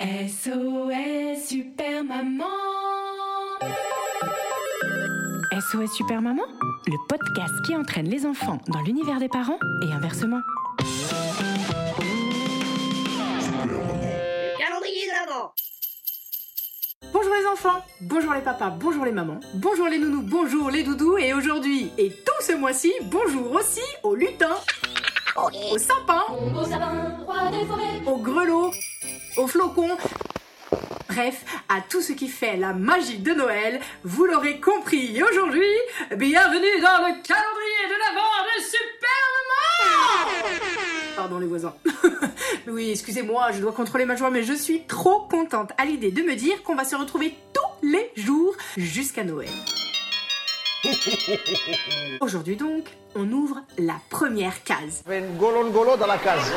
SOS Super Maman. SOS Super Maman, le podcast qui entraîne les enfants dans l'univers des parents et inversement. Calendrier de l'avant. Bonjour les enfants, bonjour les papas, bonjour les mamans, bonjour les nounous, bonjour les doudous et aujourd'hui et tout ce mois-ci, bonjour aussi aux lutins, aux sapins, Au sapin, roi des forêts. aux grelots, aux flocons, bref, à tout ce qui fait la magie de Noël, vous l'aurez compris Et aujourd'hui, bienvenue dans le calendrier de l'Avent de Super Maman Pardon les voisins. oui, excusez-moi, je dois contrôler ma joie, mais je suis trop contente à l'idée de me dire qu'on va se retrouver tous les jours jusqu'à Noël. Aujourd'hui donc, on ouvre la première case. fais une golongolo dans la case.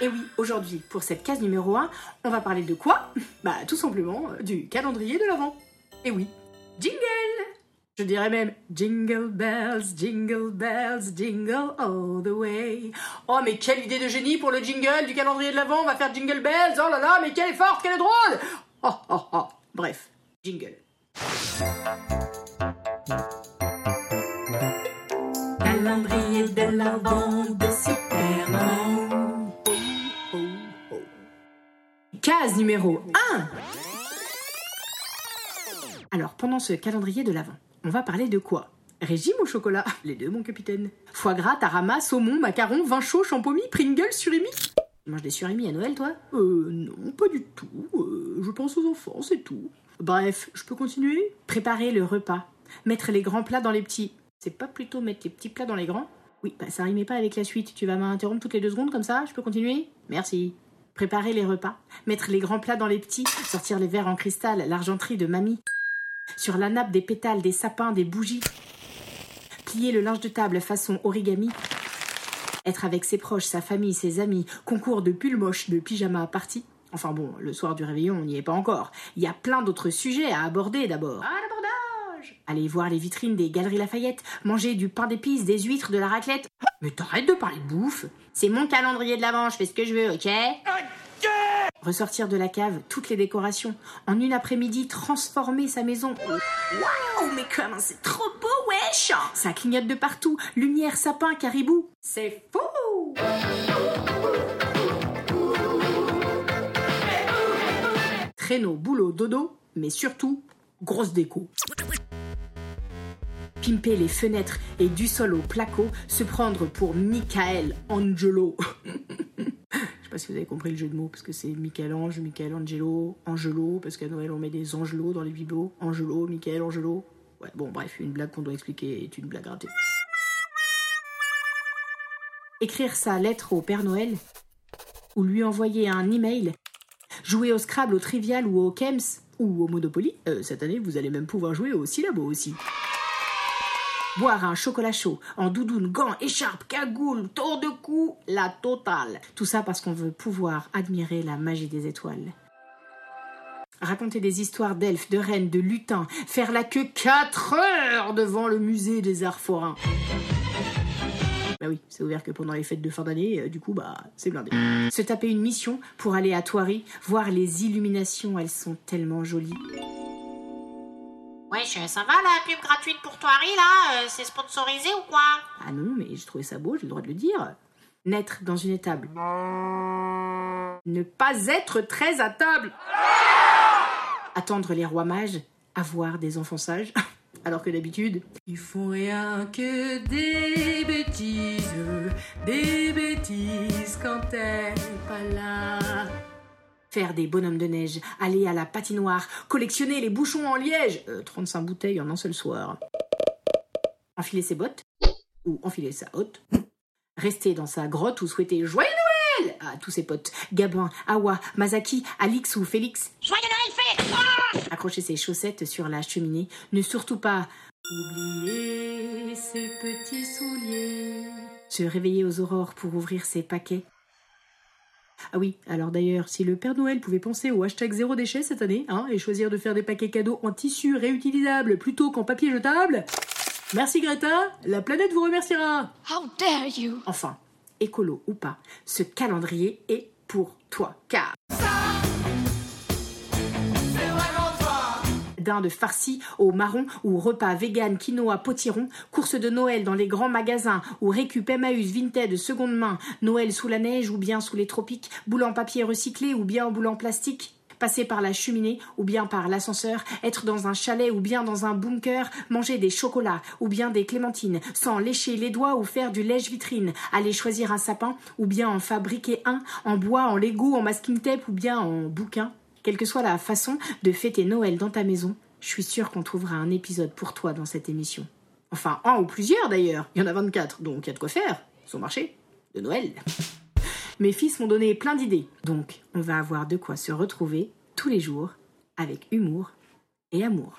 Et oui, aujourd'hui, pour cette case numéro 1, on va parler de quoi? Bah tout simplement euh, du calendrier de l'Avent. Et oui, jingle Je dirais même jingle bells, jingle bells, jingle all the way. Oh mais quelle idée de génie pour le jingle du calendrier de l'Avent, on va faire jingle bells, oh là là, mais quelle est forte, quelle est drôle Oh oh oh, bref, jingle. Calendrier de l'Avent de Superman. Case numéro 1 Alors, pendant ce calendrier de l'Avent, on va parler de quoi? Régime au chocolat? Les deux, mon capitaine. Foie gras, tarama, saumon, macaron, vin chaud, champomis, Pringles, surimi? Tu manges des surimi à Noël, toi? Euh, non, pas du tout. Euh, je pense aux enfants, c'est tout. Bref, je peux continuer? Préparer le repas. Mettre les grands plats dans les petits. C'est pas plutôt mettre les petits plats dans les grands? Oui, bah ça rimait pas avec la suite. Tu vas m'interrompre toutes les deux secondes comme ça? Je peux continuer? Merci. Préparer les repas. Mettre les grands plats dans les petits. Sortir les verres en cristal, l'argenterie de mamie. Sur la nappe des pétales, des sapins, des bougies. Plier le linge de table façon origami. Être avec ses proches, sa famille, ses amis. Concours de pull moche, de pyjama party. Enfin bon, le soir du réveillon, on n'y est pas encore. Il y a plein d'autres sujets à aborder d'abord. À l'abordage Aller voir les vitrines des Galeries Lafayette, manger du pain d'épices, des huîtres, de la raclette. Mais t'arrêtes de parler de bouffe C'est mon calendrier de l'avant, je fais ce que je veux, ok Ressortir de la cave toutes les décorations. En une après-midi, transformer sa maison. Waouh, mais comment c'est trop beau, wesh Ça clignote de partout. Lumière, sapin, caribou. C'est fou Traîneau, boulot, dodo, mais surtout, grosse déco. Pimper les fenêtres et du sol au placo, se prendre pour Michael Angelo. Je sais pas si vous avez compris le jeu de mots, parce que c'est Michel-Ange, Michel-Angelo, Angelo, parce qu'à Noël on met des angelots dans les bibelots. Angelo, Michael, Angelo. Ouais, bon, bref, une blague qu'on doit expliquer est une blague ratée. Écrire sa lettre au Père Noël, ou lui envoyer un email, jouer au Scrabble, au Trivial ou au Kems, ou au Monopoly. Euh, cette année, vous allez même pouvoir jouer au syllabo aussi. Boire un chocolat chaud, en doudoune, gants, écharpe, cagoule, tour de cou, la totale. Tout ça parce qu'on veut pouvoir admirer la magie des étoiles. Raconter des histoires d'elfes, de reines, de lutins, faire la queue 4 heures devant le musée des arts forains. Bah oui, c'est ouvert que pendant les fêtes de fin d'année, euh, du coup, bah, c'est blindé. Se taper une mission pour aller à Thoiry, voir les illuminations, elles sont tellement jolies. Wesh, ça va la pub gratuite pour Toiri là Euh, C'est sponsorisé ou quoi? Ah non, mais j'ai trouvé ça beau, j'ai le droit de le dire. Naître dans une étable. Ne pas être très à table. Attendre les rois mages. Avoir des enfants sages. Alors que d'habitude, ils font rien que des bêtises, des bêtises quand t'es pas là. Faire des bonhommes de neige, aller à la patinoire, collectionner les bouchons en liège. Euh, 35 bouteilles en un seul soir. Enfiler ses bottes, ou enfiler sa hotte. Rester dans sa grotte ou souhaiter Joyeux Noël à tous ses potes. Gabin, Awa, Mazaki, Alix ou Félix. Joyeux Noël fait Accrocher ses chaussettes sur la cheminée. Ne surtout pas oublier ses petits souliers. Se réveiller aux aurores pour ouvrir ses paquets. Ah oui, alors d'ailleurs, si le Père Noël pouvait penser au hashtag zéro déchet cette année, hein, et choisir de faire des paquets cadeaux en tissu réutilisable plutôt qu'en papier jetable, merci Greta, la planète vous remerciera. How dare you? Enfin, écolo ou pas, ce calendrier est pour toi, car dinde farcie au marron ou repas vegan quinoa potiron, course de Noël dans les grands magasins ou récup Emmaüs de seconde main, Noël sous la neige ou bien sous les tropiques, boule papier recyclé ou bien en boule plastique, passer par la cheminée ou bien par l'ascenseur, être dans un chalet ou bien dans un bunker, manger des chocolats ou bien des clémentines, sans lécher les doigts ou faire du lèche-vitrine, aller choisir un sapin ou bien en fabriquer un, en bois, en Lego, en masking tape ou bien en bouquin. Quelle que soit la façon de fêter Noël dans ta maison, je suis sûre qu'on trouvera un épisode pour toi dans cette émission. Enfin, un ou plusieurs d'ailleurs. Il y en a 24, donc il y a de quoi faire. Son marché de Noël. Mes fils m'ont donné plein d'idées, donc on va avoir de quoi se retrouver tous les jours avec humour et amour.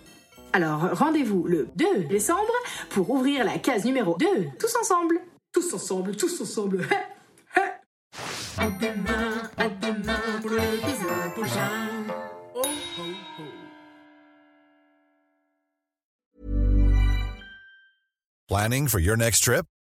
Alors rendez-vous le 2 décembre pour ouvrir la case numéro 2. Tous ensemble. Tous ensemble, tous ensemble. à demain, à demain pour prochain. Oh, oh, oh. Planning for your next trip?